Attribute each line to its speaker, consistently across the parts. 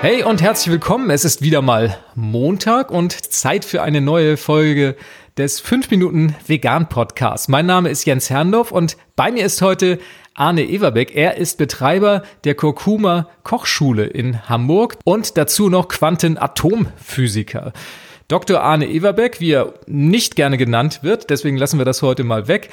Speaker 1: Hey und herzlich willkommen. Es ist wieder mal Montag und Zeit für eine neue Folge des 5 Minuten Vegan Podcasts. Mein Name ist Jens Herrndorf und bei mir ist heute Arne Everbeck. Er ist Betreiber der Kurkuma Kochschule in Hamburg und dazu noch Quantenatomphysiker. Dr. Arne Everbeck, wie er nicht gerne genannt wird, deswegen lassen wir das heute mal weg,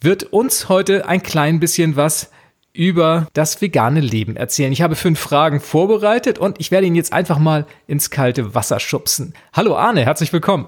Speaker 1: wird uns heute ein klein bisschen was über das vegane Leben erzählen. Ich habe fünf Fragen vorbereitet und ich werde ihn jetzt einfach mal ins kalte Wasser schubsen. Hallo Arne, herzlich willkommen.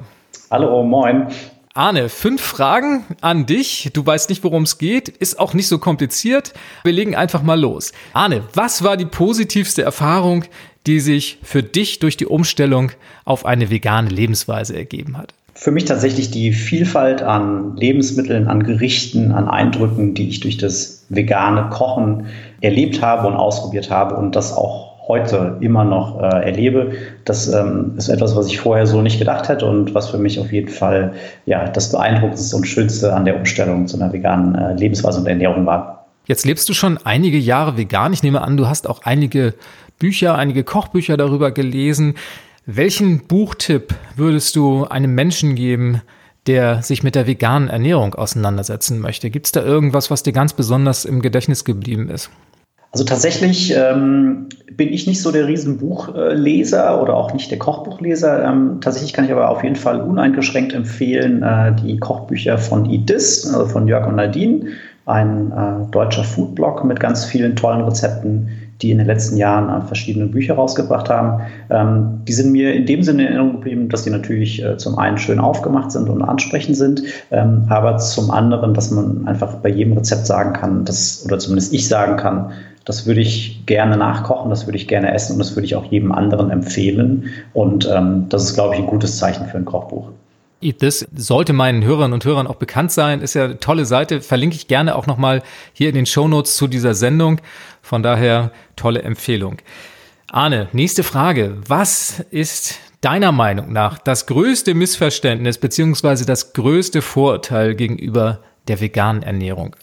Speaker 2: Hallo, moin.
Speaker 1: Arne, fünf Fragen an dich. Du weißt nicht, worum es geht, ist auch nicht so kompliziert. Wir legen einfach mal los. Arne, was war die positivste Erfahrung, die sich für dich durch die Umstellung auf eine vegane Lebensweise ergeben hat?
Speaker 2: Für mich tatsächlich die Vielfalt an Lebensmitteln, an Gerichten, an Eindrücken, die ich durch das vegane Kochen erlebt habe und ausprobiert habe und das auch heute immer noch äh, erlebe. Das ähm, ist etwas, was ich vorher so nicht gedacht hätte und was für mich auf jeden Fall ja, das Beeindruckendste und Schönste an der Umstellung zu einer veganen äh, Lebensweise und Ernährung war.
Speaker 1: Jetzt lebst du schon einige Jahre vegan. Ich nehme an, du hast auch einige Bücher, einige Kochbücher darüber gelesen. Welchen Buchtipp würdest du einem Menschen geben, der sich mit der veganen Ernährung auseinandersetzen möchte? Gibt es da irgendwas, was dir ganz besonders im Gedächtnis geblieben ist?
Speaker 2: Also tatsächlich ähm, bin ich nicht so der Riesenbuchleser oder auch nicht der Kochbuchleser. Ähm, tatsächlich kann ich aber auf jeden Fall uneingeschränkt empfehlen äh, die Kochbücher von Idis, also von Jörg und Nadine, ein äh, deutscher Foodblog mit ganz vielen tollen Rezepten, die in den letzten Jahren verschiedene Bücher rausgebracht haben. Ähm, die sind mir in dem Sinne in Erinnerung geblieben, dass sie natürlich äh, zum einen schön aufgemacht sind und ansprechend sind, ähm, aber zum anderen, dass man einfach bei jedem Rezept sagen kann, dass, oder zumindest ich sagen kann, das würde ich gerne nachkochen, das würde ich gerne essen und das würde ich auch jedem anderen empfehlen. Und ähm, das ist, glaube ich, ein gutes Zeichen für ein Kochbuch.
Speaker 1: Das sollte meinen Hörern und Hörern auch bekannt sein. Ist ja eine tolle Seite. Verlinke ich gerne auch nochmal hier in den Show Notes zu dieser Sendung. Von daher tolle Empfehlung. Arne, nächste Frage. Was ist deiner Meinung nach das größte Missverständnis beziehungsweise das größte Vorurteil gegenüber der veganen Ernährung?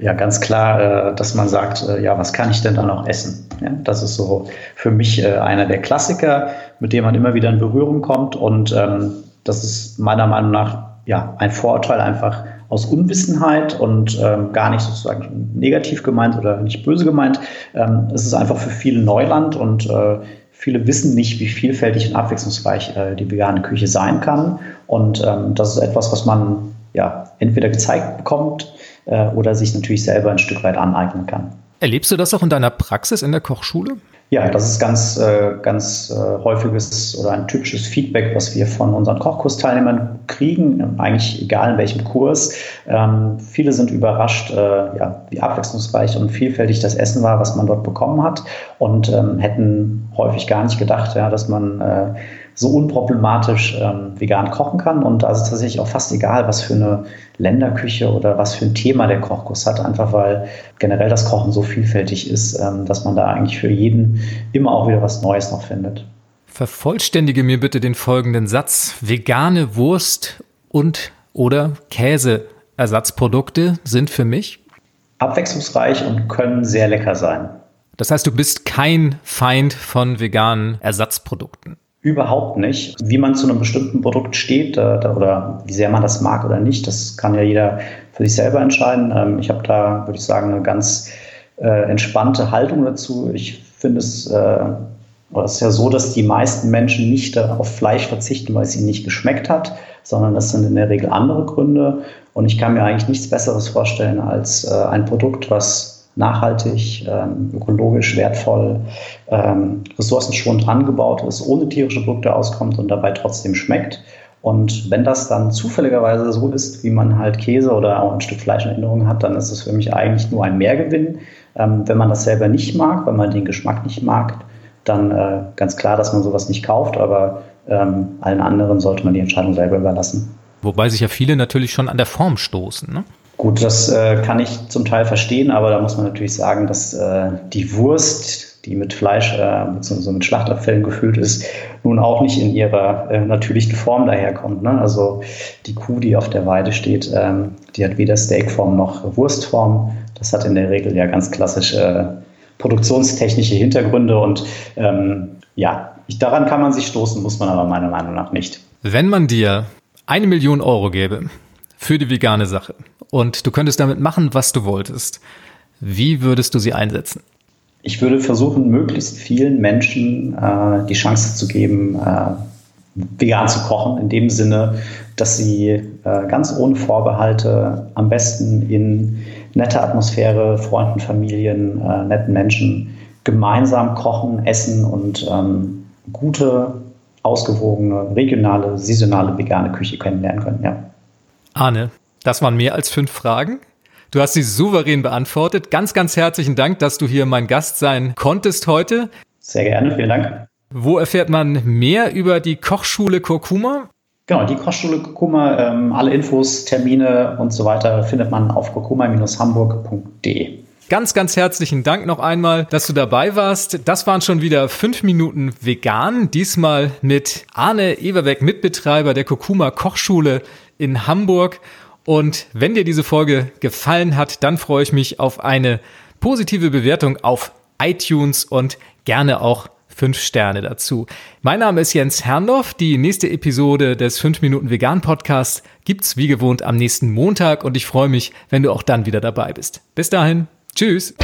Speaker 2: Ja, ganz klar, äh, dass man sagt, äh, ja, was kann ich denn da noch essen? das ist so für mich äh, einer der Klassiker, mit dem man immer wieder in Berührung kommt und ähm, das ist meiner Meinung nach ja, ein Vorurteil einfach aus Unwissenheit und ähm, gar nicht sozusagen negativ gemeint oder nicht böse gemeint. Ähm, es ist einfach für viele Neuland und äh, viele wissen nicht, wie vielfältig und abwechslungsreich äh, die vegane Küche sein kann. Und ähm, das ist etwas, was man ja entweder gezeigt bekommt äh, oder sich natürlich selber ein Stück weit aneignen kann.
Speaker 1: Erlebst du das auch in deiner Praxis in der Kochschule?
Speaker 2: Ja, das ist ganz, äh, ganz äh, häufiges oder ein typisches Feedback, was wir von unseren Kochkursteilnehmern kriegen, eigentlich egal in welchem Kurs. Ähm, viele sind überrascht, äh, ja, wie abwechslungsreich und vielfältig das Essen war, was man dort bekommen hat und ähm, hätten häufig gar nicht gedacht, ja, dass man äh, so unproblematisch ähm, vegan kochen kann. Und da ist es tatsächlich auch fast egal, was für eine Länderküche oder was für ein Thema der Kochkurs hat, einfach weil generell das Kochen so vielfältig ist, ähm, dass man da eigentlich für jeden immer auch wieder was Neues noch findet.
Speaker 1: Vervollständige mir bitte den folgenden Satz. Vegane Wurst und oder Käseersatzprodukte sind für mich
Speaker 2: abwechslungsreich und können sehr lecker sein.
Speaker 1: Das heißt, du bist kein Feind von veganen Ersatzprodukten.
Speaker 2: Überhaupt nicht. Wie man zu einem bestimmten Produkt steht äh, oder wie sehr man das mag oder nicht, das kann ja jeder für sich selber entscheiden. Ähm, ich habe da, würde ich sagen, eine ganz äh, entspannte Haltung dazu. Ich finde es, äh, es ist ja so, dass die meisten Menschen nicht auf Fleisch verzichten, weil es ihnen nicht geschmeckt hat, sondern das sind in der Regel andere Gründe. Und ich kann mir eigentlich nichts Besseres vorstellen als ein Produkt, was nachhaltig, ähm, ökologisch wertvoll, ähm, ressourcenschonend angebaut ist, ohne tierische Produkte auskommt und dabei trotzdem schmeckt. Und wenn das dann zufälligerweise so ist, wie man halt Käse oder auch ein Stück Fleisch in Erinnerung hat, dann ist es für mich eigentlich nur ein Mehrgewinn. Ähm, wenn man das selber nicht mag, wenn man den Geschmack nicht mag, dann äh, ganz klar, dass man sowas nicht kauft, aber ähm, allen anderen sollte man die Entscheidung selber überlassen.
Speaker 1: Wobei sich ja viele natürlich schon an der Form stoßen. Ne?
Speaker 2: Gut, das äh, kann ich zum Teil verstehen, aber da muss man natürlich sagen, dass äh, die Wurst, die mit Fleisch äh, mit Schlachtabfällen gefüllt ist, nun auch nicht in ihrer äh, natürlichen Form daherkommt. Ne? Also die Kuh, die auf der Weide steht, ähm, die hat weder Steakform noch Wurstform. Das hat in der Regel ja ganz klassisch äh, produktionstechnische Hintergründe und ähm, ja, ich, daran kann man sich stoßen, muss man aber meiner Meinung nach nicht.
Speaker 1: Wenn man dir eine Million Euro gäbe für die vegane Sache und du könntest damit machen, was du wolltest, wie würdest du sie einsetzen?
Speaker 2: Ich würde versuchen, möglichst vielen Menschen äh, die Chance zu geben, äh, vegan zu kochen, in dem Sinne, dass sie äh, ganz ohne Vorbehalte am besten in netter Atmosphäre, Freunden, Familien, äh, netten Menschen gemeinsam kochen, essen und ähm, gute, ausgewogene, regionale, saisonale, vegane Küche kennenlernen können. Ja.
Speaker 1: Arne, das waren mehr als fünf Fragen. Du hast sie souverän beantwortet. Ganz, ganz herzlichen Dank, dass du hier mein Gast sein konntest heute.
Speaker 2: Sehr gerne, vielen Dank.
Speaker 1: Wo erfährt man mehr über die Kochschule Kurkuma?
Speaker 2: Genau, die Kochschule Kurkuma, ähm, alle Infos, Termine und so weiter findet man auf kurkuma-hamburg.de.
Speaker 1: Ganz, ganz herzlichen Dank noch einmal, dass du dabei warst. Das waren schon wieder fünf Minuten vegan. Diesmal mit Arne Everbeck, Mitbetreiber der Kurkuma Kochschule in Hamburg. Und wenn dir diese Folge gefallen hat, dann freue ich mich auf eine positive Bewertung auf iTunes und gerne auch fünf Sterne dazu. Mein Name ist Jens Herrndorf. Die nächste Episode des 5 Minuten Vegan Podcasts gibt's wie gewohnt am nächsten Montag und ich freue mich, wenn du auch dann wieder dabei bist. Bis dahin, tschüss.